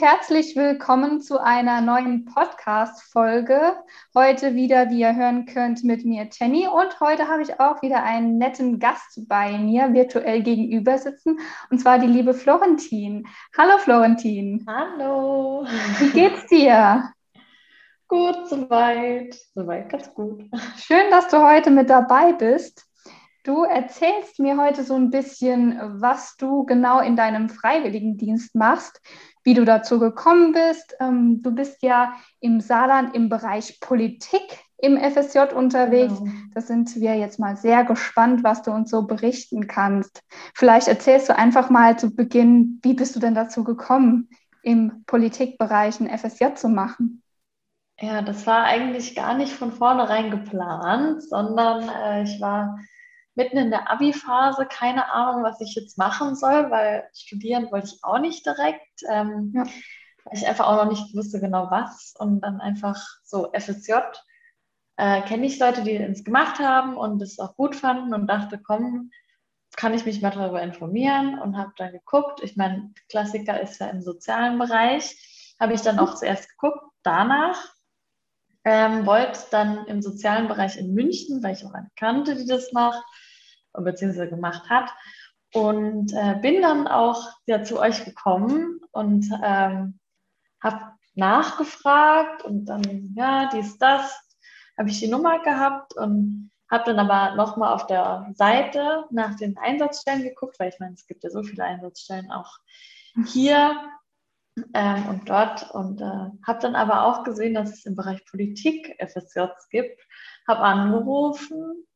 Herzlich willkommen zu einer neuen Podcast-Folge. Heute wieder, wie ihr hören könnt, mit mir Jenny. Und heute habe ich auch wieder einen netten Gast bei mir virtuell gegenüber sitzen, und zwar die liebe Florentin. Hallo Florentin. Hallo. Wie geht's dir? Gut, soweit. Soweit ganz gut. Schön, dass du heute mit dabei bist. Du erzählst mir heute so ein bisschen, was du genau in deinem Freiwilligendienst machst, wie du dazu gekommen bist. Ähm, du bist ja im Saarland im Bereich Politik im FSJ unterwegs. Genau. Da sind wir jetzt mal sehr gespannt, was du uns so berichten kannst. Vielleicht erzählst du einfach mal zu Beginn, wie bist du denn dazu gekommen, im Politikbereich ein FSJ zu machen? Ja, das war eigentlich gar nicht von vornherein geplant, sondern äh, ich war mitten in der Abi-Phase, keine Ahnung, was ich jetzt machen soll, weil studieren wollte ich auch nicht direkt, ähm, ja. weil ich einfach auch noch nicht wusste genau was und dann einfach so FSJ. Äh, Kenne ich Leute, die es gemacht haben und es auch gut fanden und dachte, komm, kann ich mich mal darüber informieren und habe dann geguckt. Ich meine, Klassiker ist ja im sozialen Bereich. Habe ich dann auch zuerst geguckt. Danach ähm, wollte dann im sozialen Bereich in München, weil ich auch eine kannte, die das macht, beziehungsweise gemacht hat. Und äh, bin dann auch ja, zu euch gekommen und ähm, habe nachgefragt und dann, ja, dies, das, habe ich die Nummer gehabt und habe dann aber nochmal auf der Seite nach den Einsatzstellen geguckt, weil ich meine, es gibt ja so viele Einsatzstellen auch hier ähm, und dort und äh, habe dann aber auch gesehen, dass es im Bereich Politik FSJs gibt, habe angerufen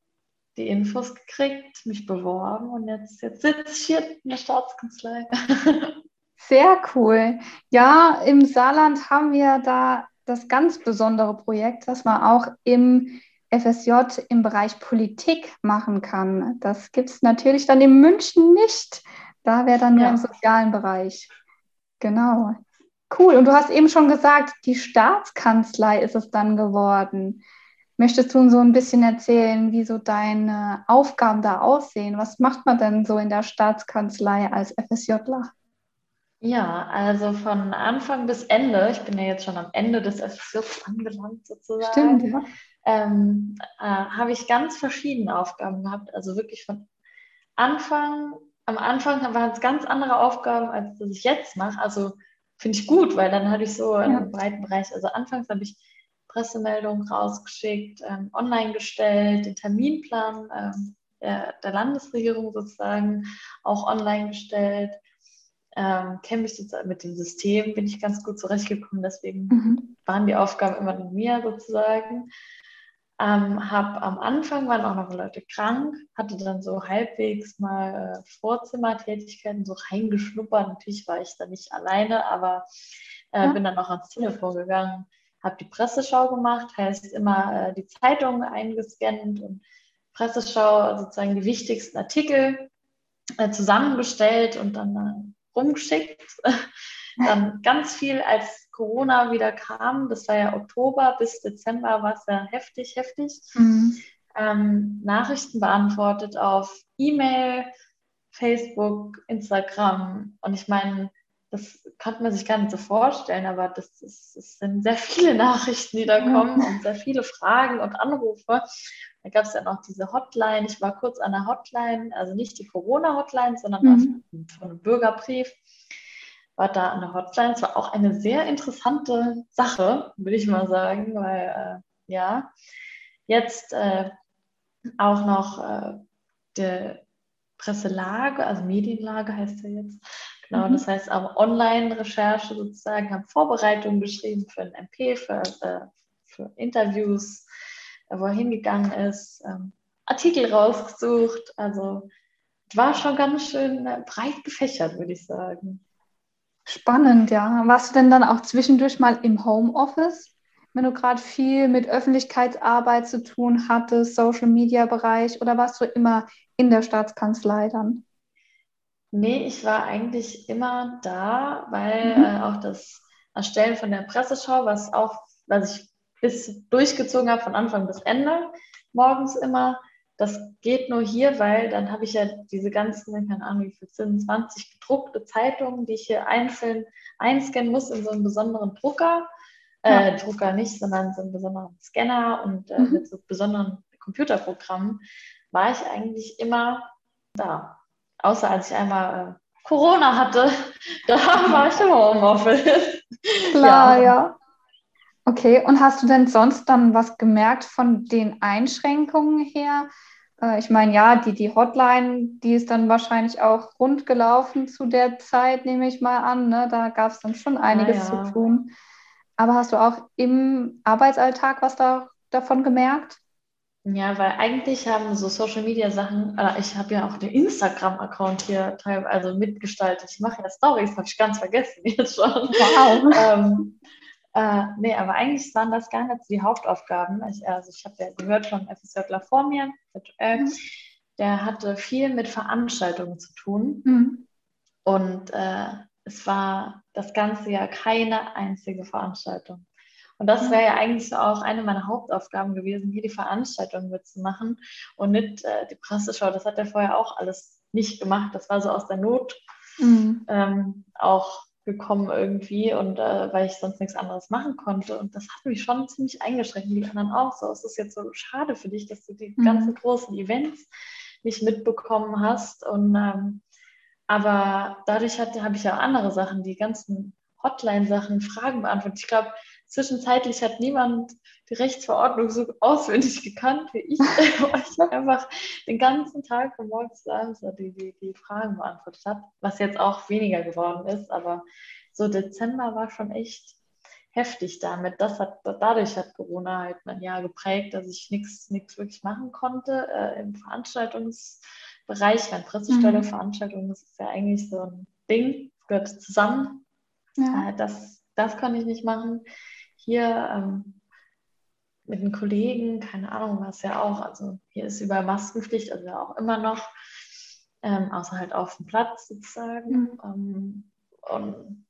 die Infos gekriegt, mich beworben und jetzt, jetzt sitze ich hier in der Staatskanzlei. Sehr cool. Ja, im Saarland haben wir da das ganz besondere Projekt, das man auch im FSJ im Bereich Politik machen kann. Das gibt es natürlich dann in München nicht. Da wäre dann nur ja. im sozialen Bereich. Genau. Cool. Und du hast eben schon gesagt, die Staatskanzlei ist es dann geworden. Möchtest du uns so ein bisschen erzählen, wie so deine Aufgaben da aussehen? Was macht man denn so in der Staatskanzlei als FSJler? Ja, also von Anfang bis Ende, ich bin ja jetzt schon am Ende des FSJs angelangt sozusagen, Stimmt, ja. ähm, äh, habe ich ganz verschiedene Aufgaben gehabt. Also wirklich von Anfang, am Anfang waren es ganz andere Aufgaben, als das ich jetzt mache. Also finde ich gut, weil dann hatte ich so einen ja. breiten Bereich. Also anfangs habe ich Pressemeldung rausgeschickt, ähm, online gestellt, den Terminplan ähm, der, der, Landesregierung sozusagen auch online gestellt. Ähm, Kenne mich sozusagen mit dem System, bin ich ganz gut zurechtgekommen, deswegen mhm. waren die Aufgaben immer mit mir sozusagen. Ähm, hab am Anfang waren auch noch Leute krank, hatte dann so halbwegs mal äh, Vorzimmertätigkeiten so reingeschnuppert. Natürlich war ich da nicht alleine, aber äh, ja. bin dann auch ans Telefon gegangen habe die Presseschau gemacht, heißt immer äh, die Zeitung eingescannt und Presseschau sozusagen die wichtigsten Artikel äh, zusammengestellt und dann äh, rumgeschickt. dann ganz viel, als Corona wieder kam, das war ja Oktober bis Dezember, war es ja heftig, heftig. Mhm. Ähm, Nachrichten beantwortet auf E-Mail, Facebook, Instagram. Und ich meine, das kann man sich gar nicht so vorstellen, aber das, ist, das sind sehr viele Nachrichten, die da kommen und sehr viele Fragen und Anrufe. Da gab es ja noch diese Hotline. Ich war kurz an der Hotline, also nicht die Corona-Hotline, sondern mhm. von einem Bürgerbrief. War da an der Hotline. Es war auch eine sehr interessante Sache, würde ich mal sagen, weil äh, ja, jetzt äh, auch noch äh, der Presselage, also Medienlage heißt ja jetzt, Genau, mhm. das heißt auch Online-Recherche sozusagen, habe Vorbereitungen geschrieben für ein MP, für, äh, für Interviews, äh, wo er hingegangen ist, ähm, Artikel rausgesucht. Also war schon ganz schön äh, breit gefächert, würde ich sagen. Spannend, ja. Warst du denn dann auch zwischendurch mal im Homeoffice, wenn du gerade viel mit Öffentlichkeitsarbeit zu tun hattest, Social-Media-Bereich, oder warst du immer in der Staatskanzlei dann? Nee, ich war eigentlich immer da, weil mhm. äh, auch das Erstellen von der Presseschau, was auch, was ich bis durchgezogen habe von Anfang bis Ende, morgens immer, das geht nur hier, weil dann habe ich ja diese ganzen, keine Ahnung, wie viel sind 20 gedruckte Zeitungen, die ich hier einzeln einscannen muss in so einen besonderen Drucker. Ja. Äh, Drucker nicht, sondern so einen besonderen Scanner und äh, mhm. mit so besonderen Computerprogrammen war ich eigentlich immer da. Außer als ich einmal äh, Corona hatte, da war ich im Homeoffice. Klar, ja. ja. Okay, und hast du denn sonst dann was gemerkt von den Einschränkungen her? Äh, ich meine, ja, die, die Hotline, die ist dann wahrscheinlich auch rund gelaufen zu der Zeit, nehme ich mal an. Ne? Da gab es dann schon einiges ja, ja. zu tun. Aber hast du auch im Arbeitsalltag was da, davon gemerkt? Ja, weil eigentlich haben so Social Media Sachen, äh, ich habe ja auch den Instagram-Account hier teilweise also mitgestaltet. Ich mache ja Stories, habe ich ganz vergessen jetzt schon. Wow. ähm, äh, nee, aber eigentlich waren das gar nicht die Hauptaufgaben. Ich, also ich habe ja gehört von FSJler vor mir, mhm. der hatte viel mit Veranstaltungen zu tun. Mhm. Und äh, es war das ganze Jahr keine einzige Veranstaltung. Und das wäre ja eigentlich auch eine meiner Hauptaufgaben gewesen, hier die Veranstaltung mitzumachen und nicht äh, die Presseschau. Das hat er vorher auch alles nicht gemacht. Das war so aus der Not mhm. ähm, auch gekommen irgendwie und äh, weil ich sonst nichts anderes machen konnte. Und das hat mich schon ziemlich eingeschränkt, die anderen auch so. Es ist jetzt so schade für dich, dass du die mhm. ganzen großen Events nicht mitbekommen hast. Und ähm, aber dadurch habe ich ja andere Sachen, die ganzen Hotline-Sachen, Fragen beantwortet. Ich glaube, zwischenzeitlich hat niemand die Rechtsverordnung so auswendig gekannt wie ich, weil ich einfach den ganzen Tag von morgens bis abends die, die, die Fragen beantwortet habe, was jetzt auch weniger geworden ist, aber so Dezember war schon echt heftig damit. Das hat, dadurch hat Corona halt mein Jahr geprägt, dass ich nichts wirklich machen konnte äh, im Veranstaltungsbereich. Mein Pressestelle, mhm. Veranstaltung, das ist ja eigentlich so ein Ding, gehört zusammen. Ja. Äh, das, das konnte ich nicht machen hier ähm, mit den Kollegen, keine Ahnung, was ja auch, also hier ist über Maskenpflicht, also ja auch immer noch, ähm, außer halt auf dem Platz sozusagen. Mhm. Ähm, und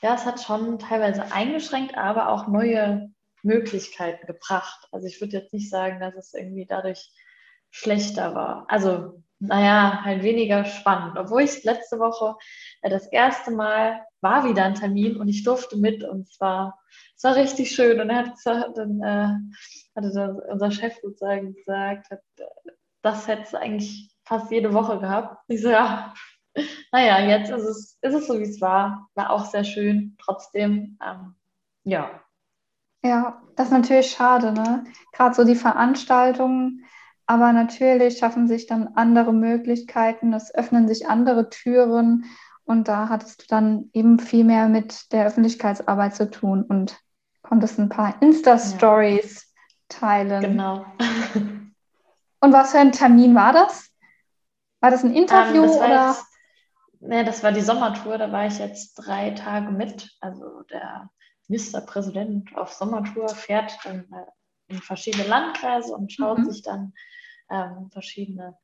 ja, es hat schon teilweise eingeschränkt, aber auch neue Möglichkeiten gebracht. Also ich würde jetzt nicht sagen, dass es irgendwie dadurch schlechter war. Also, naja, halt weniger spannend. Obwohl ich letzte Woche äh, das erste Mal war wieder ein Termin und ich durfte mit und zwar es war richtig schön. Und er hat gesagt, dann äh, hatte das, unser Chef sozusagen gesagt, das hätte es eigentlich fast jede Woche gehabt. Ich so, ja, naja, jetzt ist es, ist es so, wie es war. War auch sehr schön, trotzdem. Ähm, ja. Ja, das ist natürlich schade, ne? Gerade so die Veranstaltungen, aber natürlich schaffen sich dann andere Möglichkeiten, es öffnen sich andere Türen und da hattest du dann eben viel mehr mit der Öffentlichkeitsarbeit zu tun und konntest ein paar Insta-Stories ja. teilen. Genau. Und was für ein Termin war das? War das ein Interview um, das oder? Jetzt, ne, das war die Sommertour, da war ich jetzt drei Tage mit. Also der Ministerpräsident auf Sommertour fährt dann äh, in verschiedene Landkreise und schaut mhm. sich dann ähm, verschiedene,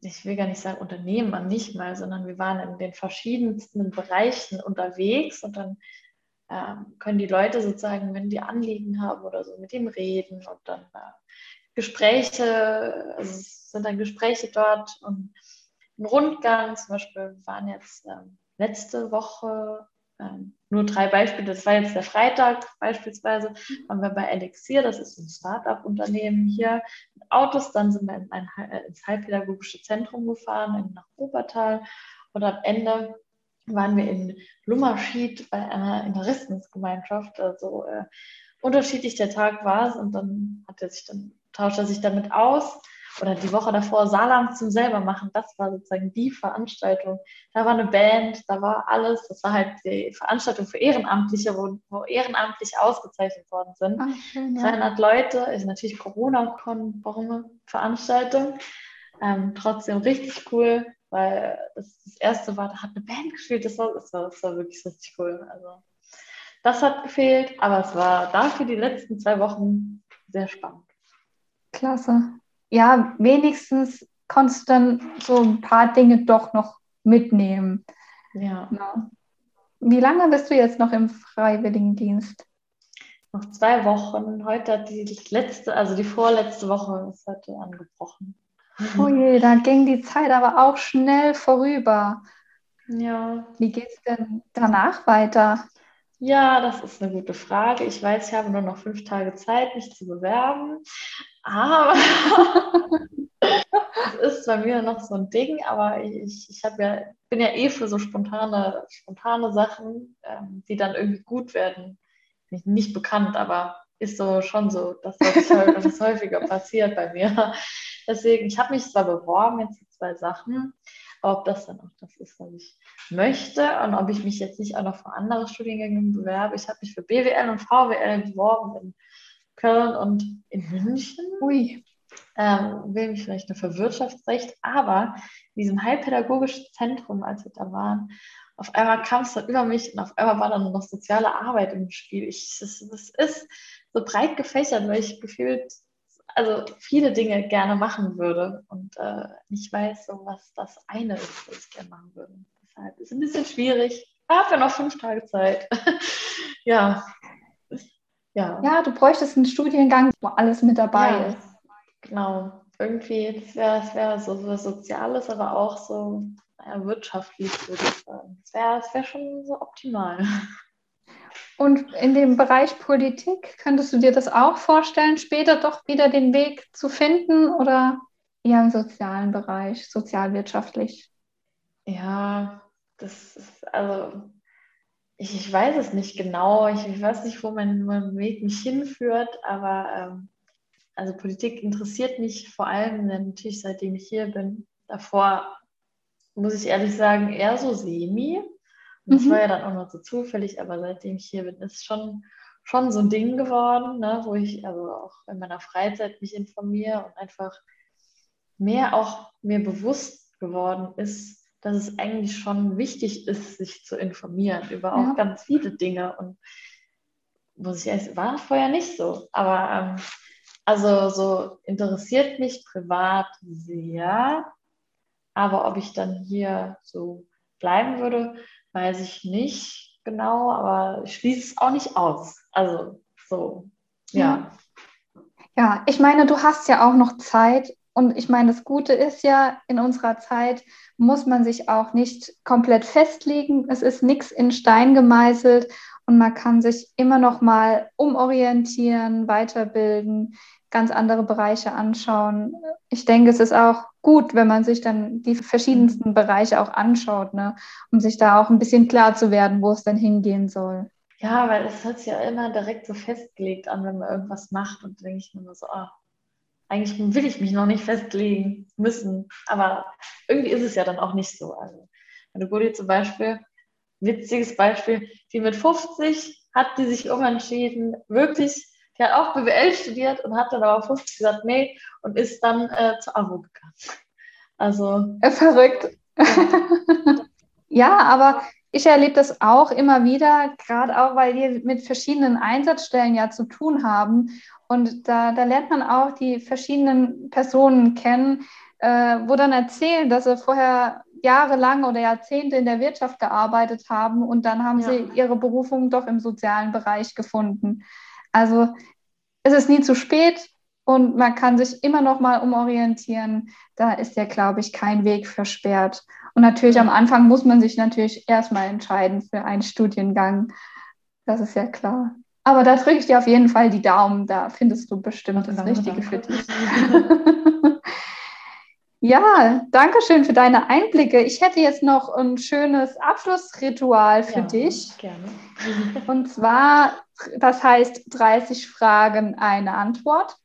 ich will gar nicht sagen Unternehmen an nicht mal, sondern wir waren in den verschiedensten Bereichen unterwegs und dann ähm, können die Leute sozusagen, wenn die Anliegen haben oder so, mit ihm reden und dann äh, Gespräche, also es sind dann Gespräche dort und ein Rundgang, zum Beispiel waren jetzt ähm, letzte Woche ähm, nur drei Beispiele, das war jetzt der Freitag beispielsweise, waren wir bei Elixir, das ist ein Start-up-Unternehmen hier mit Autos, dann sind wir in ein, äh, ins Heilpädagogische Zentrum gefahren, nach Obertal und am Ende waren wir in Lummerschied bei einer Interessensgemeinschaft. Also äh, unterschiedlich der Tag war es und dann hat er sich dann, tauscht er sich damit aus. Oder die Woche davor Saarland zum selber machen, das war sozusagen die Veranstaltung. Da war eine Band, da war alles. Das war halt die Veranstaltung für Ehrenamtliche, wo, wo ehrenamtlich ausgezeichnet worden sind. Ach, schön, ja. 300 Leute, ist natürlich Corona-Veranstaltung. Ähm, trotzdem richtig cool weil das, das erste war, da hat eine Band gespielt, das war, das war, das war wirklich richtig cool. Also das hat gefehlt, aber es war dafür die letzten zwei Wochen sehr spannend. Klasse. Ja, wenigstens konntest du dann so ein paar Dinge doch noch mitnehmen. Ja. ja. Wie lange bist du jetzt noch im Freiwilligendienst? noch zwei Wochen. Heute hat die letzte, also die vorletzte Woche ist heute angebrochen. Oh je, da ging die Zeit aber auch schnell vorüber. Ja. Wie geht es denn danach weiter? Ja, das ist eine gute Frage. Ich weiß, ich habe nur noch fünf Tage Zeit, mich zu bewerben. Aber das ist bei mir noch so ein Ding, aber ich, ich ja, bin ja eh für so spontane, spontane Sachen, ähm, die dann irgendwie gut werden. Nicht, nicht bekannt, aber ist so schon so, dass das, häufiger passiert bei mir. Deswegen, ich habe mich zwar beworben, jetzt zwei Sachen, ob das dann auch das ist, was ich möchte und ob ich mich jetzt nicht auch noch für andere Studiengänge bewerbe. Ich habe mich für BWL und VWL beworben in Köln und in München. Ui. Ähm, will mich vielleicht nur für Wirtschaftsrecht, aber in diesem heilpädagogischen Zentrum, als wir da waren, auf einmal kam es dann über mich und auf einmal war dann noch soziale Arbeit im Spiel. Ich, das, das ist so breit gefächert, weil ich gefühlt also viele Dinge gerne machen würde und äh, nicht weiß, so was das eine ist, was ich gerne machen würde. Deshalb ist es ein bisschen schwierig. Habe ja noch fünf Tage Zeit. ja. ja. Ja, du bräuchtest einen Studiengang, wo alles mit dabei ja, ist. Genau. Irgendwie, das wäre wär so was Soziales, aber auch so naja, wirtschaftlich, würde ich sagen. Das wäre wär schon so optimal. Und in dem Bereich Politik, könntest du dir das auch vorstellen, später doch wieder den Weg zu finden oder eher im sozialen Bereich, sozialwirtschaftlich? Ja, das ist, also ich, ich weiß es nicht genau. Ich, ich weiß nicht, wo mein, mein, Weg mich hinführt, aber ähm, also Politik interessiert mich vor allem natürlich, seitdem ich hier bin. Davor muss ich ehrlich sagen, eher so semi. Das mhm. war ja dann auch noch so zufällig, aber seitdem ich hier bin, ist schon, schon so ein Ding geworden, ne, wo ich also auch in meiner Freizeit mich informiere und einfach mehr auch mir bewusst geworden ist, dass es eigentlich schon wichtig ist, sich zu informieren über auch ja. ganz viele Dinge. Und muss ich ehrlich war vorher nicht so. Aber ähm, also so interessiert mich privat sehr. Aber ob ich dann hier so bleiben würde, weiß ich nicht genau, aber ich schließe es auch nicht aus. Also so, ja. Ja, ich meine, du hast ja auch noch Zeit. Und ich meine, das Gute ist ja, in unserer Zeit muss man sich auch nicht komplett festlegen. Es ist nichts in Stein gemeißelt und man kann sich immer noch mal umorientieren, weiterbilden ganz andere Bereiche anschauen. Ich denke, es ist auch gut, wenn man sich dann die verschiedensten Bereiche auch anschaut, ne, um sich da auch ein bisschen klar zu werden, wo es dann hingehen soll. Ja, weil es hört sich ja immer direkt so festgelegt an, wenn man irgendwas macht und denke ich mir nur so, oh, eigentlich will ich mich noch nicht festlegen müssen, aber irgendwie ist es ja dann auch nicht so. Also, wenn du Gudi zum Beispiel, witziges Beispiel, die mit 50 hat die sich umentschieden, wirklich die hat auch BWL studiert und hat dann aber 50 gesagt, nee, und ist dann äh, zur AWO gegangen. Also. Äh, verrückt. Ja. ja, aber ich erlebe das auch immer wieder, gerade auch, weil wir mit verschiedenen Einsatzstellen ja zu tun haben. Und da, da lernt man auch die verschiedenen Personen kennen, äh, wo dann erzählen, dass sie vorher jahrelang oder Jahrzehnte in der Wirtschaft gearbeitet haben und dann haben ja. sie ihre Berufung doch im sozialen Bereich gefunden. Also es ist nie zu spät und man kann sich immer noch mal umorientieren. Da ist ja, glaube ich, kein Weg versperrt. Und natürlich am Anfang muss man sich natürlich erstmal entscheiden für einen Studiengang. Das ist ja klar. Aber da drücke ich dir auf jeden Fall die Daumen. Da findest du bestimmt das Richtige für dich. Ja, danke schön für deine Einblicke. Ich hätte jetzt noch ein schönes Abschlussritual für ja, dich. Gerne. Und zwar, das heißt 30 Fragen, eine Antwort.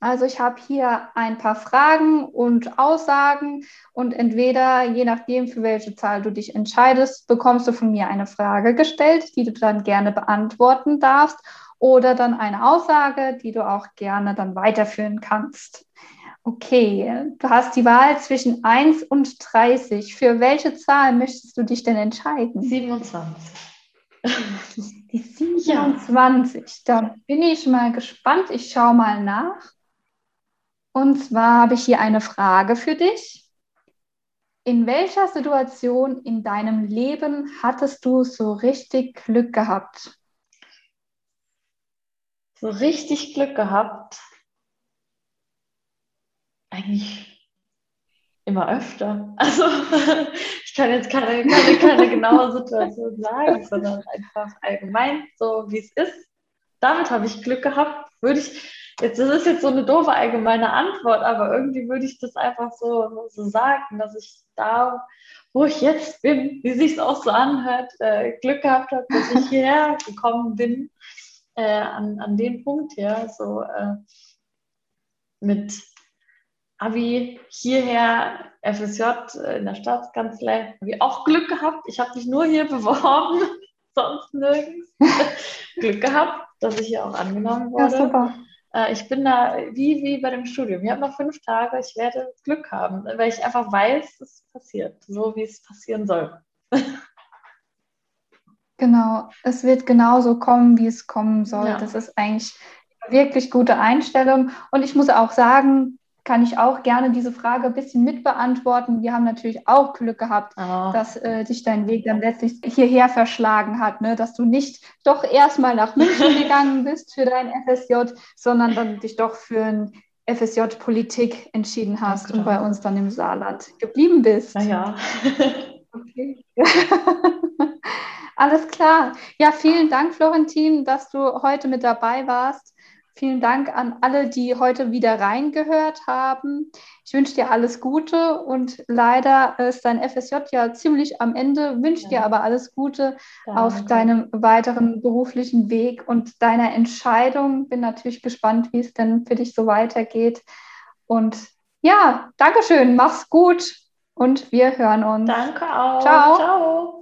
Also ich habe hier ein paar Fragen und Aussagen und entweder, je nachdem, für welche Zahl du dich entscheidest, bekommst du von mir eine Frage gestellt, die du dann gerne beantworten darfst oder dann eine Aussage, die du auch gerne dann weiterführen kannst. Okay, du hast die Wahl zwischen 1 und 30. Für welche Zahl möchtest du dich denn entscheiden? 27. Die 27. Ja. Da bin ich mal gespannt. Ich schaue mal nach. Und zwar habe ich hier eine Frage für dich. In welcher Situation in deinem Leben hattest du so richtig Glück gehabt? so richtig Glück gehabt. Eigentlich immer öfter. Also ich kann jetzt keine, keine, keine genaue Situation sagen, sondern einfach allgemein so, wie es ist. Damit habe ich Glück gehabt. Würde ich, jetzt, das ist jetzt so eine doofe allgemeine Antwort, aber irgendwie würde ich das einfach so, so sagen, dass ich da, wo ich jetzt bin, wie sich es auch so anhört, äh, Glück gehabt habe, dass ich hierher gekommen bin, äh, an, an den Punkt hier, so äh, mit Abi hierher, FSJ in der Staatskanzlei, habe ich auch Glück gehabt. Ich habe mich nur hier beworben, sonst nirgends. Glück gehabt, dass ich hier auch angenommen wurde. Ja, super. Äh, ich bin da wie, wie bei dem Studium. Ich habe noch fünf Tage, ich werde Glück haben, weil ich einfach weiß, es passiert, so wie es passieren soll. Genau, es wird genauso kommen, wie es kommen soll. Ja. Das ist eigentlich wirklich gute Einstellung. Und ich muss auch sagen, kann ich auch gerne diese Frage ein bisschen mitbeantworten. Wir haben natürlich auch Glück gehabt, oh. dass äh, dich dein Weg dann letztlich hierher verschlagen hat, ne? dass du nicht doch erstmal nach München gegangen bist für dein FSJ, sondern dann dich doch für ein FSJ Politik entschieden hast ja, und bei uns dann im Saarland geblieben bist. Naja. okay. Alles klar. Ja, vielen Dank, Florentin, dass du heute mit dabei warst. Vielen Dank an alle, die heute wieder reingehört haben. Ich wünsche dir alles Gute und leider ist dein FSJ ja ziemlich am Ende. Wünsche ja. dir aber alles Gute Danke. auf deinem weiteren beruflichen Weg und deiner Entscheidung. Bin natürlich gespannt, wie es denn für dich so weitergeht. Und ja, Dankeschön, mach's gut und wir hören uns. Danke auch. Ciao. Ciao.